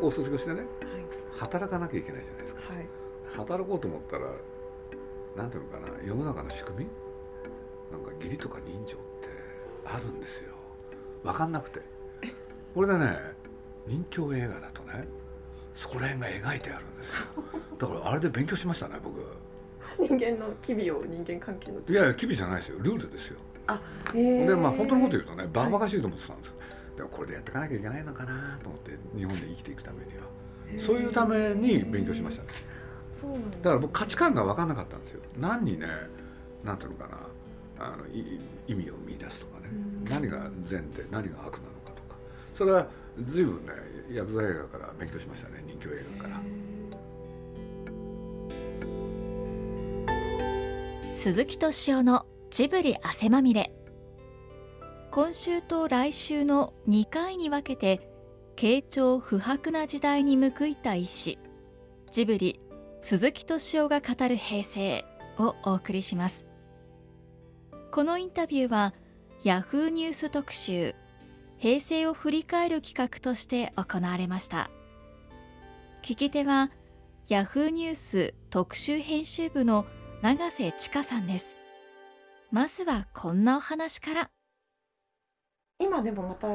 学校卒業してねはい。働かなきゃいけないじゃないですか。はい。働こうと思ったらなんていうのかな世の中の仕組み？なんか義理とか人情ってあるんですよ。分かんなくて。これでね人情映画だとねそこら辺が描いてあるんですよ。だからあれで勉強しましたね僕。人間の機微を人間関係のいやいや機微じゃないですよ。ルールですよ。へー。でまあ本当のこと言うとねバカバカしいと思ってたんです。よ、でもこれでやっていかなきゃいけないのかなと思って日本で生きていくためには。そういうために勉強しましたね。だ。だから僕価値観が分かんなかったんですよ。何にね何ていうのかなあのい意味を見出すとかね。うん。何が善で何が悪なのかとか。それは随分ねヤクザ映画から勉強しましたね人気映画から。鈴木敏夫のジブリ汗まみれ今週と来週の2回に分けて慶長不白な時代に報いた医師ジブリ鈴木敏夫が語る平成をお送りします。このインタビューはヤフーニュース特集平成を振り返る企画として行われました。聞き手はヤフーニュース特集編集部の永瀬千佳さんです。まずはこんなお話から。今でもまた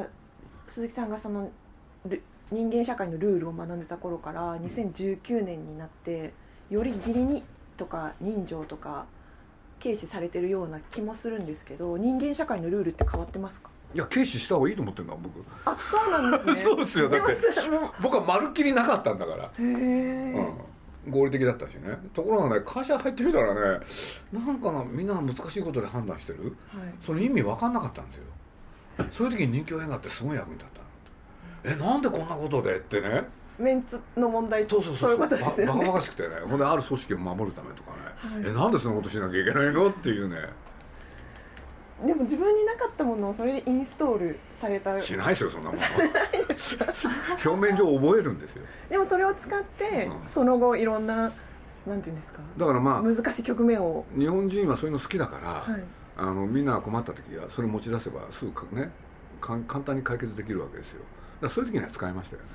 鈴木さんがそのル人間社会のルールを学んでた頃から2019年になってより義理にとか人情とか軽視されてるような気もするんですけど人間社会のルールって変わってますか？いや軽視した方がいいと思ってるのは僕。あそうなんですね。そうですよ。だって僕はまるっきりなかったんだから。へえ、うん、合理的だったしね。ところがね会社入ってみたらねなんかなみんなが難しいことで判断してる。はい。その意味分かんなかったんですよそういう時に人気映画ってすごい役に立ったの？えなんでこんなことでってね。メンツの問題。そうそうそういうことですよね。ばバカバカしくてね。ほんである組織を守るためとかね、はい。えなんでそんなことしなきゃいけないのっていうね。でも自分になかったものをそれでインストールされた。しないですよそんなもの。表面上覚えるんですよ。でもそれを使って、うん。その後いろんななんていうんですか？だからまあ難しい局面を、日本人はそういうの好きだから、はい、あのみんなが困った時はそれ持ち出せばすぐかねかん簡単に解決できるわけですよ。だからそういう時には使いましたよね。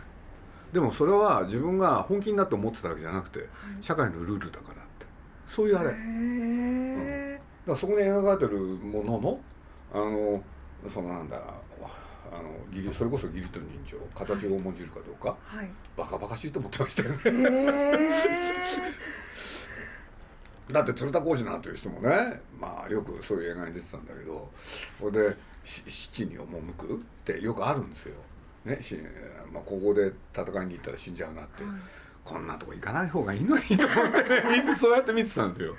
でもそれは自分が本気になって思ってたわけじゃなくて社会のルールだからって。そういうあれ。だかへえ、らそこに描かれてるもののあのそのなんだあの義理それこそ義理と人情形を重んじるかどうか。はい。バカバカしいと思ってましたよねだって鶴田浩二なんていう人もねまあよくそういう映画に出てたんだけどこれでし七に赴くってよくあるんですよ、ねしまあ、ここで戦いに行ったら死んじゃうなって、こんなとこ行かない方がいいのにと思ってね みんなそうやって見てたんですよ。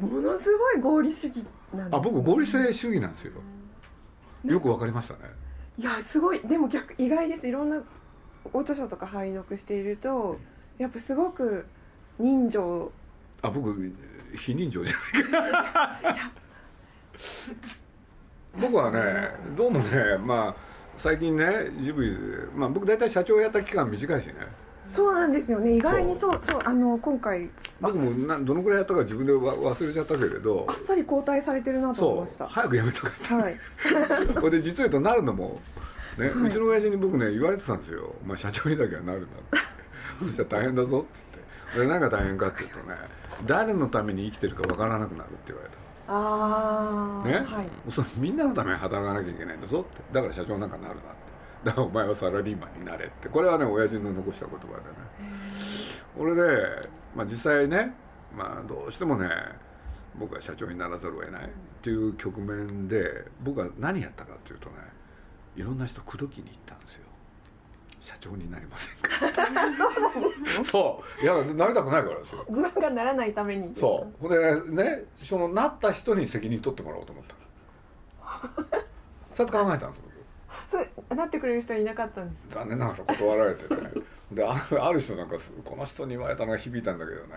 ものすごい合理主義なんですあ僕合理性主義なんですよ。よくわかりましたね。いやすごい。でも逆意外です。いろんなお著書とか拝読しているとやっぱすごく人情あ僕非人情じゃないか。僕はねどうもねまあ最近ねジブリで、まあ、僕大体社長やった期間短いしね。そうなんですよね。意外にそう。そうあの今回。僕もなどのくらいやったか自分でわ忘れちゃったけれど。あっさり交代されてるなと思いました。早くやめたかっはい。た これで実を言うとなるのも、ねはい。うちの親父に僕ね言われてたんですよ「お前社長にだけはなるな」って。そしたら大変だぞって言って。で何が大変かっていうとね誰のために生きてるかわからなくなるって言われた。ああね、はい。そのみんなのために働かなきゃいけないんだぞって。だから社長なんかなるなって。だからお前はサラリーマンになれって。これはね親父の残した言葉でね。俺で、まあ、実際ね、まあ、どうしてもね僕は社長にならざるを得ないっていう局面で僕は何やったかっていうとねいろんな人口説きに行ったんですよ社長になりませんか？そういやなりたくないからですよ。自分がならないためにそう。ほんでねそのなった人に責任取ってもらおうと思った。そうやって考えたんですそうなってくれる人はいなかったんです僕残念ながら断られてね。である人なんかすこの人に言われたのが響いたんだけどね。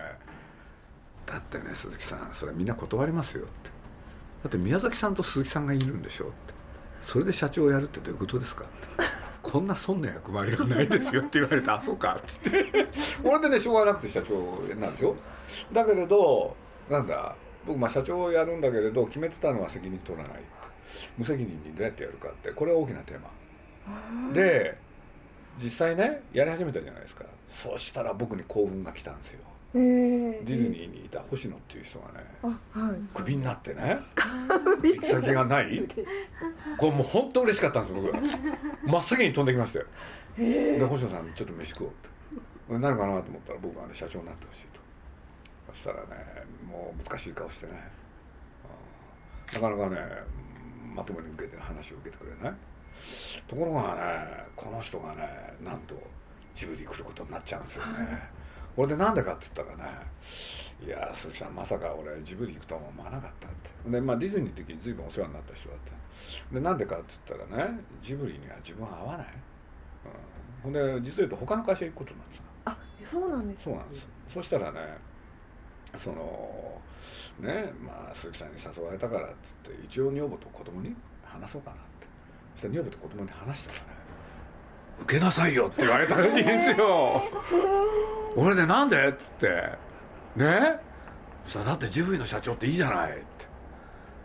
だってね鈴木さんそれみんな断りますよって。だって宮崎さんと鈴木さんがいるんでしょって。それで社長をやるってどういうことですかってこんな損な役割はないですよって言われてあそうか。っつってこれでねしょうがなくて社長なんでしょ？だけれどなんだ僕まあ社長をやるんだけれど決めてたのは責任取らないって。無責任にどうやってやるかって。これは大きなテーマ。で実際ねやり始めたじゃないですか。そうしたら僕に幸運が来たんですよ。えー、ディズニーにいた星野っていう人がねあはい。クビになってね行き先がない。これもう本当嬉しかったんです僕。真っ先に飛んできましたよ。えで星野さんにちょっと飯食おうって。なるかなと思ったら僕はね社長になってほしいと。そしたらねもう難しい顔してね、うん。なかなかねまともに受けて話を受けてくれない。ところがねこの人がねなんとジブリ来ることになっちゃうんですよね、これでなんでかって言ったらねいや鈴木さんまさか俺ジブリ行くとは思わなかったって。でまあディズニーの時に随分お世話になった人だった。でなんでかって言ったらねジブリには自分は合わない、うん、ほんで実を言うと他の会社行くことになってたあそうなんですそうなんです。そしたらねそのねまあ鈴木さんに誘われたからっつって一応女房と子供に話そうかなって。そしたら女房と子供に話したらね「受けなさいよ」って言われたらしいんですよ。俺ねなんで？っつって。ね？そしたらだってジブリの社長っていいじゃないっ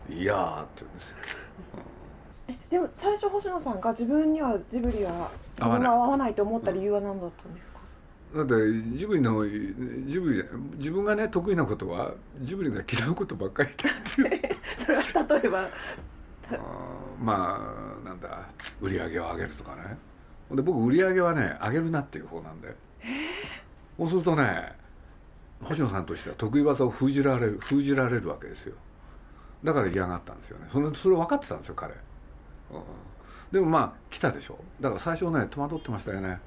て。いやーって言うんですよ。えでも最初星野さんが自分にはジブリは自合わ合わないと思った理由は何だったんですか、だってジブリのジブリ自分がね得意なことはジブリが嫌うことばっかりだって それは例えば。まあなんだ売り上げを上げるとかねで僕売り上げはね上げるなっていう方なんでそうするとね星野さんとしては得意技を封じられる封じられるわけですよ。だから嫌がったんですよね。それそれ分かってたんですよ彼、うん、でもまあ来たでしょ。だから最初ね戸惑ってましたよね。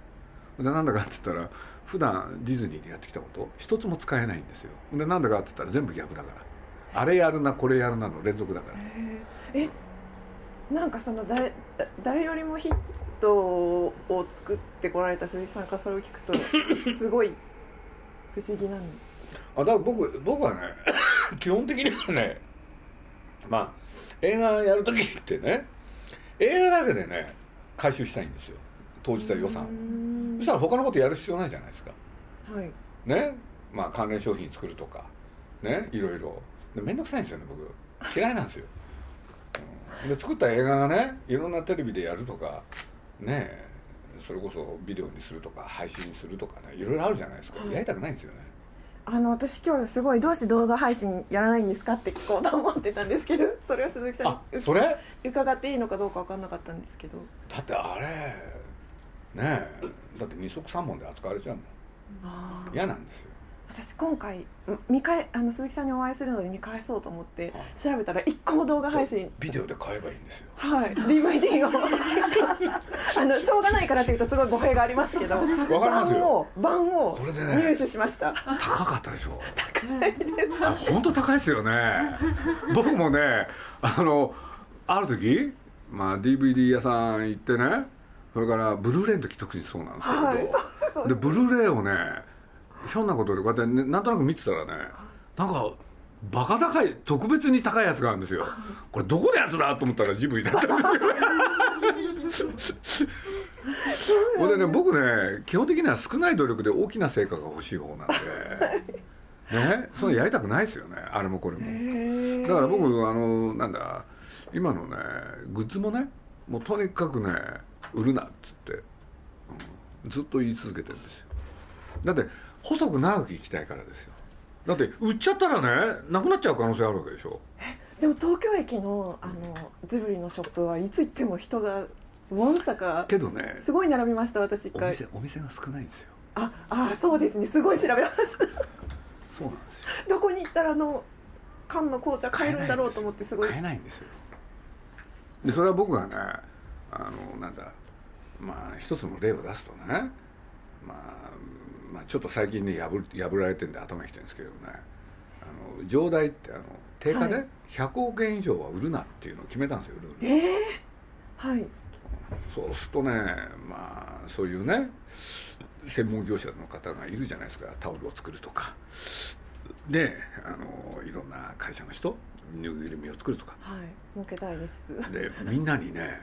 でなんだかって言ったら普段ディズニーでやってきたこと一つも使えないんですよ。でなんだかって言ったら全部逆だから。あれやるなこれやるなの連続だから。えなんかその誰誰よりもヒットを作ってこられた鈴木さんからそれを聞くと すごい不思議なんあだから僕僕はね 基本的にはねまあ映画やる時ってね映画だけでね回収したいんですよ。投じた予算。をそしたら他のことやる必要ないじゃないですか。はい。ね？まあ関連商品作るとかね？いろいろ。で面倒くさいんですよね僕。嫌いなんですよ、うん、で作った映画がねいろんなテレビでやるとかねそれこそビデオにするとか配信するとかねいろいろあるじゃないですか、はい。やりたくないんですよね。あの私今日すごいどうして動画配信やらないんですかって聞こうと思ってたんですけど それは鈴木さんあにそれ？伺っていいのかどうか分かんなかったんですけど。だってあれねえだって二足三本で扱われちゃうもん。嫌なんですよ私今回見返あの鈴木さんにお会いするので見返そうと思ってはい。調べたら一個も動画配信ビデオで買えばいいんですよ。はい。DVD をあのしょうがないからっていうとすごい語弊がありますけどわかりますよ。版をでね入手しました。高かったでしょ。高いです。あ本当高いですよね。僕もねあのある時、まあ、DVD 屋さん行ってねそれからブルーレイの時特にそうなんですけれど、はいでブルーレイをねひょんなことでこうやって、ね、なんとなく見てたらねなんかバカ高い特別に高いやつがあるんですよ。これどこのやつだと思ったらジブリだったんですよほんでね僕ね基本的には少ない努力で大きな成果が欲しい方なんでねそれやりたくないですよねあれもこれも。だから僕あのなんだ今のねグッズもねもうとにかくね売るなっつって、うんずっと言い続けてるんですよ。だって細く長く生きたいからですよ。だって売っちゃったらねなくなっちゃう可能性あるわけでしょ。でも東京駅のあのジブリのショップはいつ行っても人がわんさかけどね。すごい並びました私一回。お店お店が少ないんですよ。ああそうですね。すごい調べました。そうなんですよ。どこに行ったらあの缶の紅茶買えるんだろうと思ってすごい。買えないんですよ。でそれは僕がねあのなんだまあ一つの例を出すとね、まあ、まあちょっと最近ね破破られてるんで頭にきてるんですけどね。あの上代ってあの定価はで100億円以上は売るなっていうのを決めたんですよルールええはい。そうするとねまあそういうね専門業者の方がいるじゃないですか。タオルを作るとか。であのいろんな会社の人ぬいぐるみを作るとか。はい。儲けたいです。でみんなにね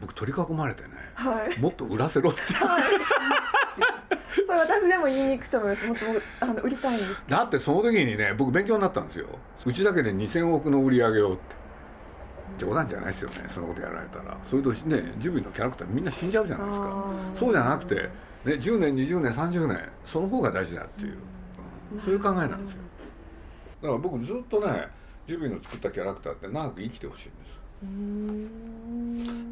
僕取り囲まれてねはい。もっと売らせろって。それ私でも言いに行くと思います。もっとあの売りたいんですだってその時にね僕勉強になったんですよ。うちだけで2000億の売り上げをって。冗談じゃないですよねそのことやられたら。それとねジブリのキャラクターみんな死んじゃうじゃないですか。そうじゃなくて、ね、10年20年30年その方が大事だっていう、うん、そういう考えなんですよ。だから僕ずっとねジブリの作ったキャラクターって長く生きてほしいんです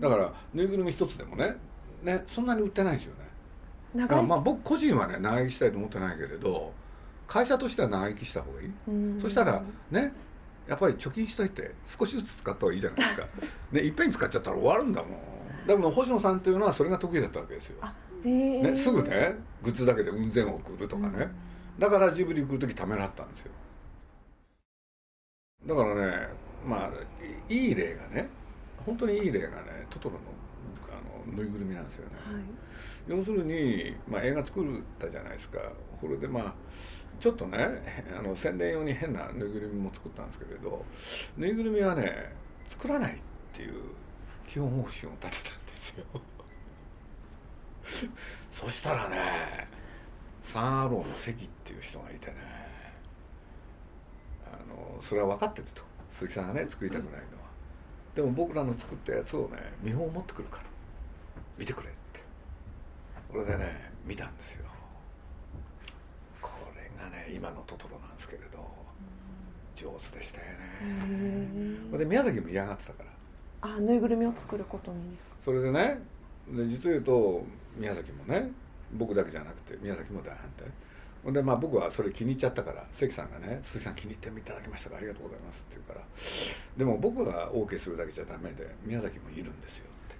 だからぬいぐるみ一つでもねねそんなに売ってないですよね。だからまあ僕個人はね長生きしたいと思ってないけれど会社としては長生きした方がいい。そしたらねやっぱり貯金しといて少しずつ使った方がいいじゃないですか。ねいっぺんに使っちゃったら終わるんだもん。でも星野さんっていうのはそれが得意だったわけですよ、ね、すぐねグッズだけで雲仙を送るとかね、だからジブリ来る時ためらったんですよ。だからねまあいい例がね本当にいい例がねトトロのあのぬいぐるみなんですよね、はい、要するに、まあ、映画作ったじゃないですか。これでまあちょっとねあの宣伝用に変なぬいぐるみも作ったんですけれどぬいぐるみはね作らないっていう基本方針を立てたんですよ。そしたらねサン・アローの関っていう人がいてねあのそれは分かってると鈴木さんがね作りたくないのは、でも僕らの作ったやつをね見本を持ってくるから。見てくれって。これでね見たんですよ。がね今のトトロなんですけれど上手でしたよね。で宮崎も嫌がってたから。あぬいぐるみを作ることに。それでねで実を言うと宮崎もね僕だけじゃなくて宮崎も大反対ほんでまあ僕はそれ気に入っちゃったから関さんがね「鈴木さん気に入っていただきましたかありがとうございます」って言うからでも僕が OK するだけじゃダメで宮崎もいるんですよって。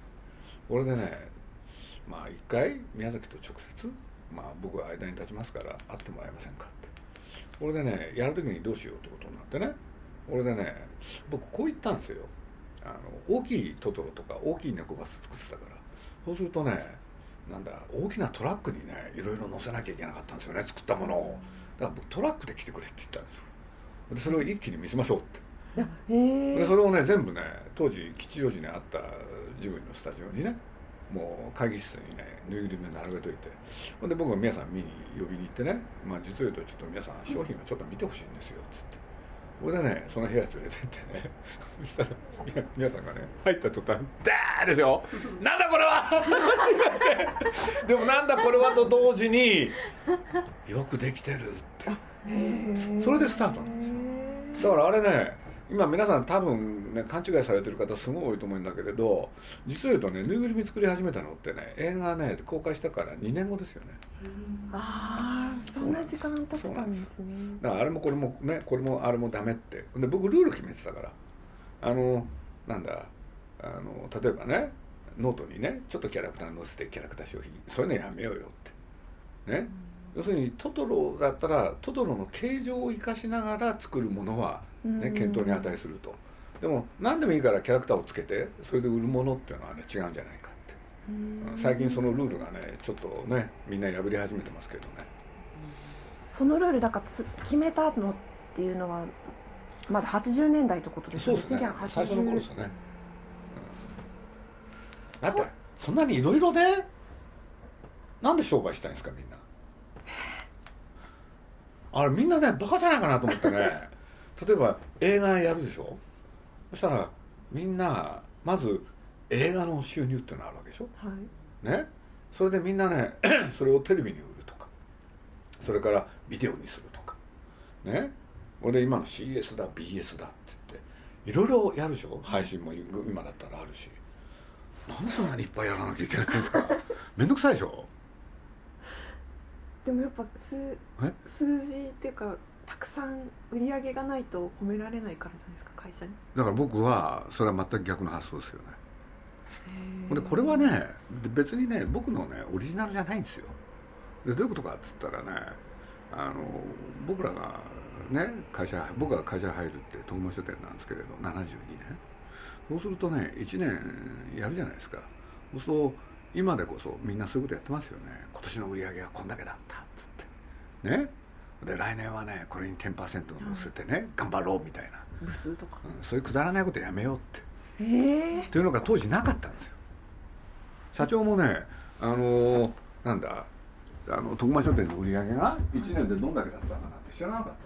これでねまあ一回宮崎と直接まあ、僕は間に立ちますから会ってもらえませんかって。これでねやる時にどうしようってことになってね俺でね僕こう言ったんですよ。あの大きいトトロとか大きい猫バス作ってたから。そうするとねなんだ大きなトラックにねいろいろ乗せなきゃいけなかったんですよね作ったものを。だから僕トラックで来てくれって言ったんですよ。でそれを一気に見せましょうって。でそれをね全部ね当時吉祥寺にあったジブリのスタジオにねもう会議室にねぬいぐるみを並べといて。ほんで僕が皆さん見に呼びに行ってね、まあ、実を言うとちょっと皆さん商品をちょっと見てほしいんですよっつってそれでねその部屋連れてってね そしたら皆さんがね入った途端「ダー!」でしょ「なんだこれは!」でも「なんだこれは!」と同時に「よくできてる」ってそれでスタートなんですよだからあれね今皆さん多分ね勘違いされてる方すごい多いと思うんだけれど実を言うとねぬいぐるみ作り始めたのってね映画ね公開したから2年後ですよね。ああそんな時間経ったんですね。だからあれもこれもねこれもあれもダメって。で僕ルール決めてたから。あのなんだあの例えばねノートにねちょっとキャラクター載せてキャラクター商品そういうのやめようよって。ね、要するにトトロだったらトトロの形状を生かしながら作るものはね、検討に値すると。でも何でもいいからキャラクターをつけてそれで売るものっていうのはね違うんじゃないかって。最近そのルールがねちょっとねみんな破り始めてますけどね。そのルールだから決めたのっていうのはまだ80年代ってことですね。そうですね。最初の頃ですね、うん、だってそんなにいろいろねなんで商売したいんですかみんな。あれみんなねバカじゃないかなと思ってね例えば映画やるでしょ？そしたらみんなまず映画の収入っていうのがあるわけでしょ、はい、ね？それでみんなね それをテレビに売るとかそれからビデオにするとかね？これで今の CS だ BS だって言っていろいろやるでしょ？配信も今だったらあるし。なんでそんなにいっぱいやらなきゃいけないんですか面倒くさいでしょ？でもやっぱ数数字っていうかたくさん売り上げがないと褒められないからじゃないですか会社に。だから僕はそれは全く逆の発想ですよね。でこれはね別にね僕のねオリジナルじゃないんですよ。でどういうことかっつったらねあの僕らがね会社僕が会社入るって東馬書店なんですけれど72年。そうするとね1年やるじゃないですか。そうすると今でこそみんなそういうことやってますよね。今年の売り上げはこんだけだったっつって。ねで来年はねこれに10%乗せてね、頑張ろうみたいな。部数とか、うん、そういうくだらないことやめようって。ええ。ー、というのが当時なかったんですよ。社長もねあのー、なんだあの徳間書店の売り上げが1年でどんだけだったかなって知らなかったんで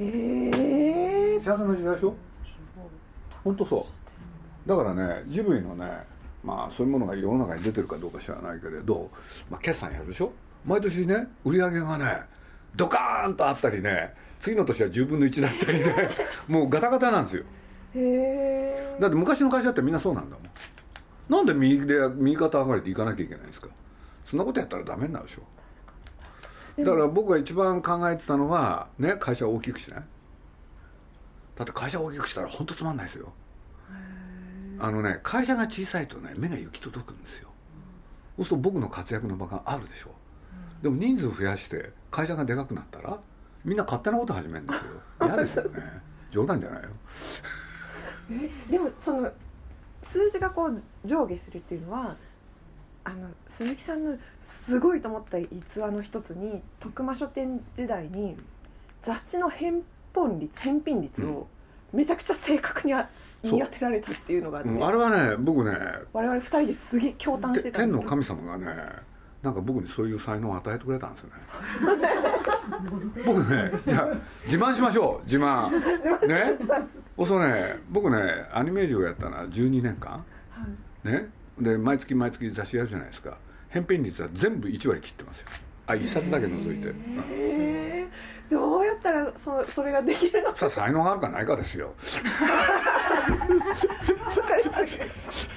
すよ。へえ。ー、幸せな時代でしょ？本当そう。だからねジブリのねまあそういうものが世の中に出てるかどうか知らないけれど、まあ、決算やるでしょ？毎年ね売り上げがねドカーンとあったりね次の年は10分の1だったりね もうガタガタなんですよ。へえだって昔の会社ってみんなそうなんだもん。なんで右で右肩上がりで行かなきゃいけないんですか？そんなことやったらダメになるでしょ。だから僕が一番考えてたのはね会社を大きくしない？だって会社を大きくしたら本当つまんないですよ。あのね会社が小さいとね目が行き届くんですよ。そうすると僕の活躍の場があるでしょ。でも人数増やして会社がでかくなったらみんな勝手なこと始めるんですよ。嫌ですよね。冗談じゃないよ。えでもその数字がこう上下するっていうのはあの鈴木さんのすごいと思った逸話の一つに徳間書店時代に雑誌の返本率返品率をめちゃくちゃ正確にあそう。言い当てられたっていうのがあって、うんあれはね僕ね我々二人ですげえ驚嘆してたん天のですよ神様がねなんか僕にそういう才能を与えてくれたんですよね。僕ねじゃあ自慢しましょう。自慢。ね。そうね僕ねアニメージュをやったのは12年間はい。ね。で毎月毎月雑誌やるじゃないですか。返品率は全部1割切ってますよ。あ1冊だけ除いて、うんへえどうやったらそそれができるの？かさあ才能があるかないかですよ。分かります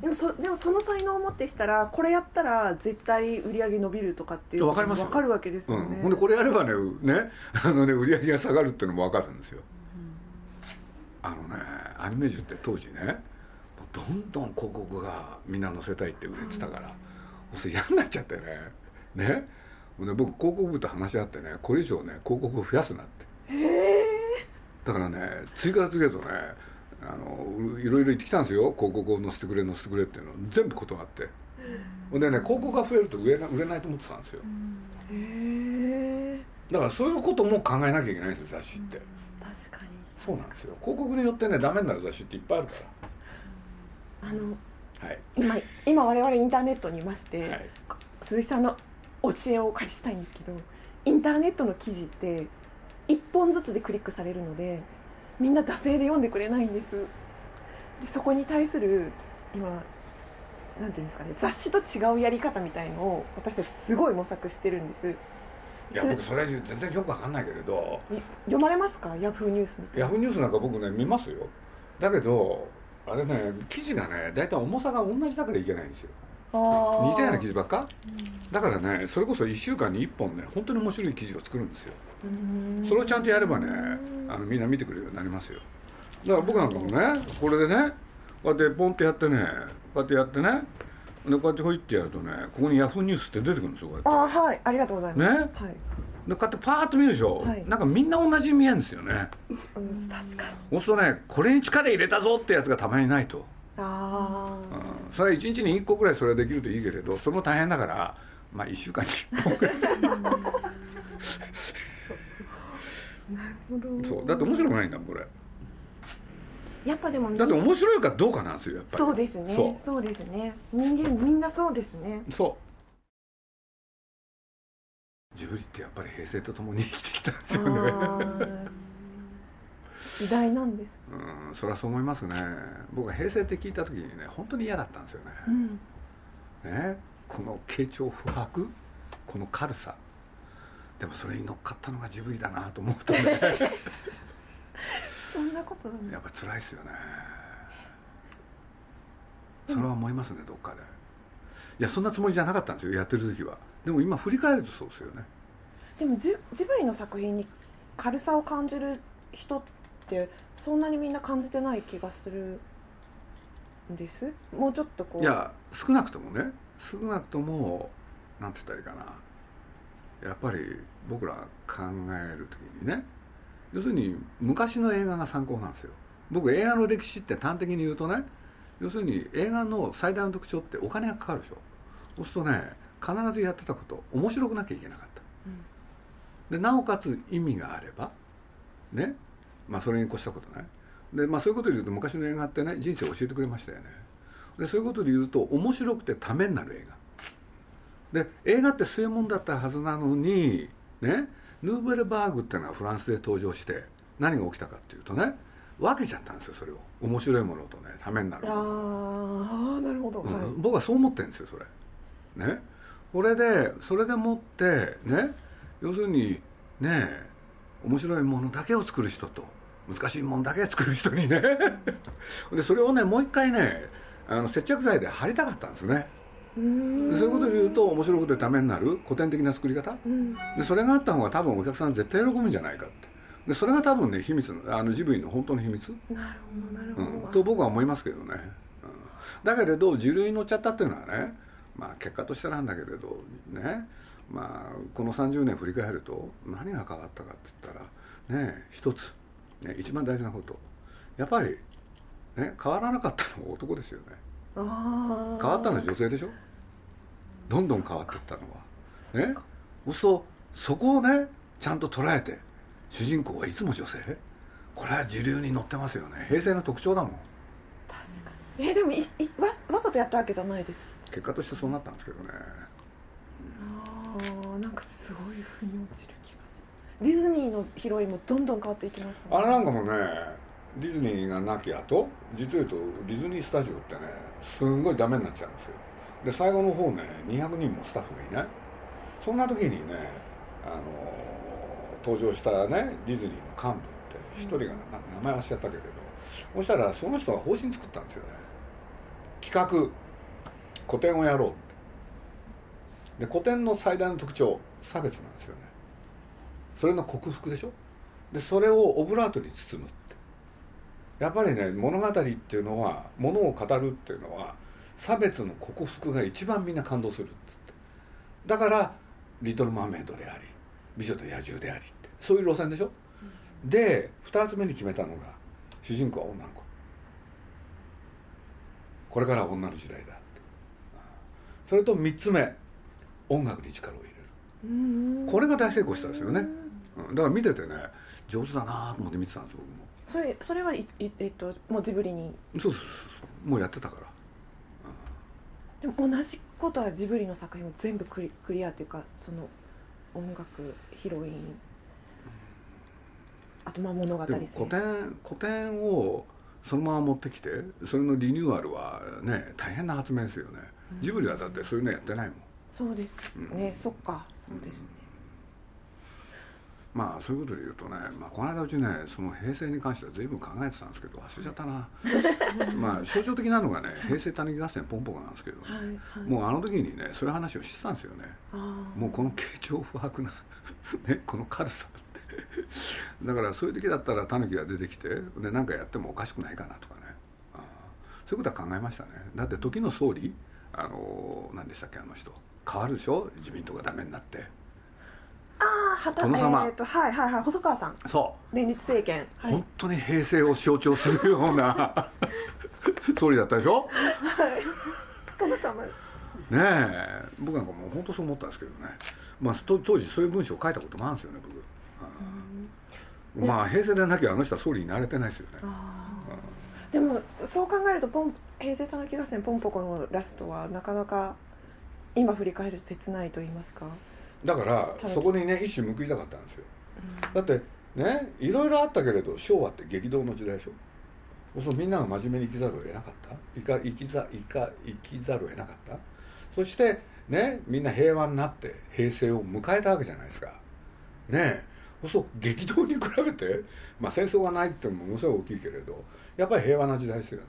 でもそでもその才能を持ってしたらこれやったら絶対売り上げ伸びるとかっていうのわかりますよ。分かるわけですうん。よね、ほんでこれやればねねあのね売り上げが下がるっていうのも分かるんですよ。あのねアニメージュって当時ねどんどん広告がみんな載せたいって売れてたから、もうそれ嫌になっちゃってね。ね。ほんで僕広告部と話し合ってねこれ以上ね広告を増やすなって。へえだからね次から次へとねあのいろいろ言ってきたんですよ。広告を載せてくれ載せてくれっていうの。全部断って。ほん。でね広告が増えると売れな売れないと思ってたんですよ。へえ。だからそういうことも考えなきゃいけないんですよ雑誌って。確かに。そうなんですよ。広告によってねダメになる雑誌っていっぱいあるかあのらはい。今今我々インターネットにいまして、はい。鈴木さんのお知恵をお借りしたいんですけどインターネットの記事って1本ずつでクリックされるのでみんな惰性で読んでくれないんです。でそこに対する今なんていうんですかね雑誌と違うやり方みたいのを私たちすごい模索してるんです。いや僕それ全然よくわかんないけれどい読まれますか？ヤフーニュースみたいなヤフーニュースなんか僕ね見ますよ。だけどあれね記事がね大体重さが同じだからいけないんですよ似たような記事ばっか？だからねそれこそ1週間に1本ね本当に面白い記事を作るんですよ。うん。それをちゃんとやればねあのみんな見てくれるようになりますよ。だから僕なんかもねこれでねこうやってポンってやってねこうやってやってねでこうやってほいってやるとねここにヤフーニュースって出てくるんですよこうやって。あーはいありがとうございます。ね？はい、でこうやってパーッと見るでしょ、はい。なんかみんな同じに見えるんですよね。うん、確かに。そうするとねこれに力入れたぞってやつがたまにないと、ああ、うん、それは1日に1個ぐらいそれができるといいけれどそれも大変だからまあ1週間に1本ぐらい。なるほど。そう。だって面白くないんだもんこれ。やっぱでもだって面白いかどうかなんですよやっぱり。そうですね。そそうですね。人間みんなそうですね。うそう。ジブリってやっぱり平成とともに生きてきたんですよね時代なんです。うんそれはそう思いますね。僕は平成って聞いた時にね本当に嫌だったんですよね、うん。ねこの傾聴不白この軽さ。でもそれに乗っかったのがジブリだなと思うとね。そんなことやっぱ辛いですよね。それは思いますねどっかで。いやそんなつもりじゃなかったんですよやってる時は。でも今振り返るとそうですよね。でもジジブリの作品に軽さを感じる人ってそんなにみんな感じてない気がするんです。もうちょっとこう。いや少なくともね。少なくともなんて言ったらいいかな。やっぱり僕ら考える時にね。要するに昔の映画が参考なんですよ。僕映画の歴史って端的に言うとね。要するに映画の最大の特徴ってお金がかかるでしょ。そうするとね必ずやってたこと面白くなきゃいけなかった。でなおかつ意味があればねまあそれに越したことない。でまあそういうことで言うと昔の映画ってね人生を教えてくれましたよね。でそういうことで言うと面白くてためになる映画。で映画ってそういうもんだったはずなのにねヌーベルバーグっていうのがフランスで登場して何が起きたかっていうとね分けちゃったんですよそれを。面白いものとねためになる。あーあーなるほど、うんはい。僕はそう思ってるんですよそれ。ね。これでそれでもってね要するにね面白いものだけを作る人と難しいものだけ作る人にね。でそれをねもう一回ねあの接着剤で貼りたかったんですね。そういうことを言うと面白くてためになる古典的な作り方。うん。でそれがあった方が多分お客さん絶対喜ぶんじゃないかって。でそれが多分ね秘密のあのジブリの本当の秘密、なるほどなるうほど、ん、と僕は思いますけどね、うん、だけれど主流に乗っちゃったっていうのはねまあ結果としてなんだけれどねまあこの30年振り返ると何が変わったかって言ったらね一つ、ね、一番大事なこと。やっぱり、ね、変わらなかったのは男ですよね。変わったのは女性でしょ？どんどん変わっていったのは。ねそうするとそこをねちゃんと捉えて主人公はいつも女性？これは主流に乗ってますよね。平成の特徴だもん。確かに。えでもいいわわざとやったわけじゃないです。結果としてそうなったんですけどね。あーなんかすごい腑に落ちるディズニーのヒロインもどんどん変わっていきますね。あれなんかもねディズニーがなき後実を言うとディズニースタジオってねすんごいダメになっちゃうんですよ。で最後の方ね200人もスタッフがいない。そんな時にねあの登場したねディズニーの幹部って一人がな名前忘れちゃったけれど。そしたらその人が方針作ったんですよね。企画。古典をやろうって。で古典の最大の特徴差別なんですよねそれの克服でしょ？でそれをオブラートに包むって。やっぱりね物語っていうのは物を語るっていうのは差別の克服が一番みんな感動するっつって。だから「リトル・マーメイド」であり「美女と野獣」でありって。そういう路線でしょ、で2つ目に決めたのが主人公は女の子。これからは女の時代だって。それと3つ目音楽に力を入れる。これが大成功したんですよねうん。だから見ててね上手だなと思って見てたんです僕も。それそれはいいえっともうジブリに？そうそうそうもうやってたから。でも同じことはジブリの作品も全部クリクリアというかその音楽ヒロイン。あとまあ物語古典古典をそのまま持ってきてそれのリニューアルはね大変な発明ですよね。ジブリはだってそういうのやってないもん。そうですね、うん。そっか。そうですね、まあそういうことで言うとね、まあ、この間うちねその平成に関しては随分考えてたんですけど忘れちゃったな。まあ象徴的なのがね平成たぬき合戦ポンポコなんですけど、はいはい。もうあの時にねそういう話をしてたんですよね。もうこの傾聴不白な ねこの軽さって。だからそういう時だったらタヌキが出てきてで何かやってもおかしくないかなとかね。そういうことは考えましたね。だって時の総理あの何でしたっけあの人。変わるでしょ？自民党がダメになってああはた殿様。えっ、とはいはいはい細川さん。そう。連立政権。はい。本当に平成を象徴するような 総理だったでしょ？はい。殿様。ねえ。僕なんかもう本当そう思ったんですけどね、まあ、と当時そういう文章を書いたこともあるんですよね僕、うん。まあ平成でなきゃあの人は総理になれてないですよね。でもそう考えるとポン平成たぬき合戦ポンポコのラストはなかなか今振り返ると切ないと言いますか、だからそこにね一矢報いたかったんですよ。だってねいろいろあったけれど昭和って激動の時代でしょ。そうみんなが真面目に生きざるを得なかった？生か生きざ生か生きざるを得なかった？そしてねみんな平和になって平成を迎えたわけじゃないですか。ねえ。そう激動に比べて、まあ、戦争がないっていうのもものすごい大きいけれどやっぱり平和な時代ですよね。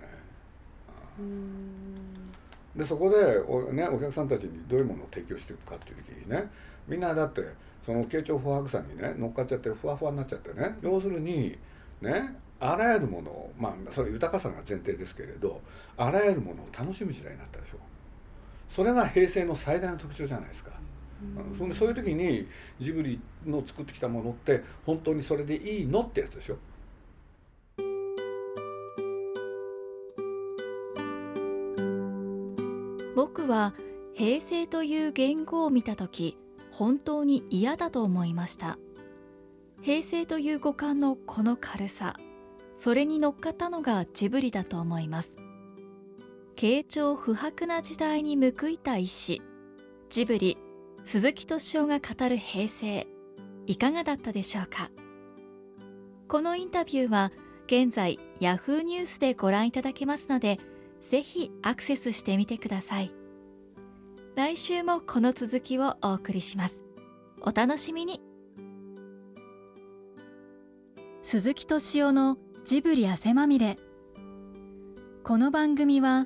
うん。でそこでお,、ね、お客さんたちにどういうものを提供していくかっていう時にねみんなだってその慶長不白さにね乗っかっちゃってふわふわになっちゃってね要するにねあらゆるものをまあそれ豊かさが前提ですけれどあらゆるものを楽しむ時代になったでしょ。それが平成の最大の特徴じゃないですか、うん。そんでそういう時にジブリの作ってきたものって本当にそれでいいのってやつでしょ。僕は平成という言語を見た時本当に嫌だと思いました。平成という五感のこの軽さそれに乗っかったのがジブリだと思います。慶長不白な時代に報いた医師ジブリ鈴木敏夫が語る平成いかがだったでしょうか？このインタビューは現在 Yahoo ニュースでご覧いただけますのでぜひアクセスしてみてください。来週もこの続きをお送りします。お楽しみに。鈴木敏夫のジブリ汗まみれ。この番組は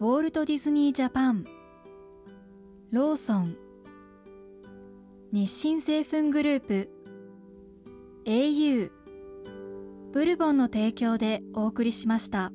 ウォールト・ディズニー・ジャパンローソン日清製粉グループ au ブルボンの提供でお送りしました。